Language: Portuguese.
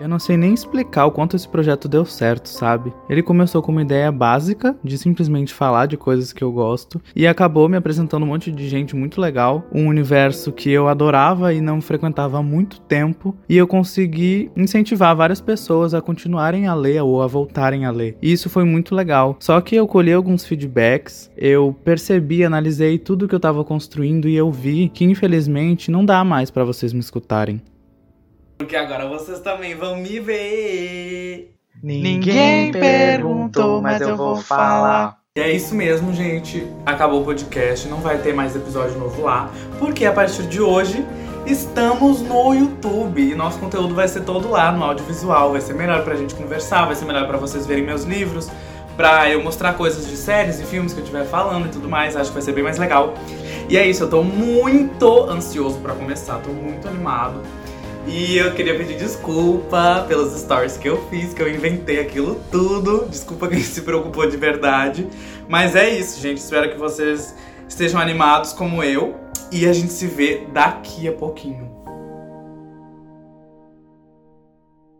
Eu não sei nem explicar o quanto esse projeto deu certo, sabe? Ele começou com uma ideia básica de simplesmente falar de coisas que eu gosto e acabou me apresentando um monte de gente muito legal, um universo que eu adorava e não frequentava há muito tempo, e eu consegui incentivar várias pessoas a continuarem a ler ou a voltarem a ler. E isso foi muito legal. Só que eu colhi alguns feedbacks, eu percebi, analisei tudo que eu estava construindo e eu vi que infelizmente não dá mais para vocês me escutarem. Porque agora vocês também vão me ver. Ninguém perguntou, mas eu vou falar. E é isso mesmo, gente. Acabou o podcast, não vai ter mais episódio novo lá, porque a partir de hoje estamos no YouTube e nosso conteúdo vai ser todo lá no audiovisual. Vai ser melhor pra gente conversar, vai ser melhor pra vocês verem meus livros, pra eu mostrar coisas de séries e filmes que eu estiver falando e tudo mais. Acho que vai ser bem mais legal. E é isso, eu tô muito ansioso pra começar, tô muito animado. E eu queria pedir desculpa pelos stories que eu fiz, que eu inventei aquilo tudo. Desculpa quem se preocupou de verdade. Mas é isso, gente. Espero que vocês estejam animados como eu. E a gente se vê daqui a pouquinho.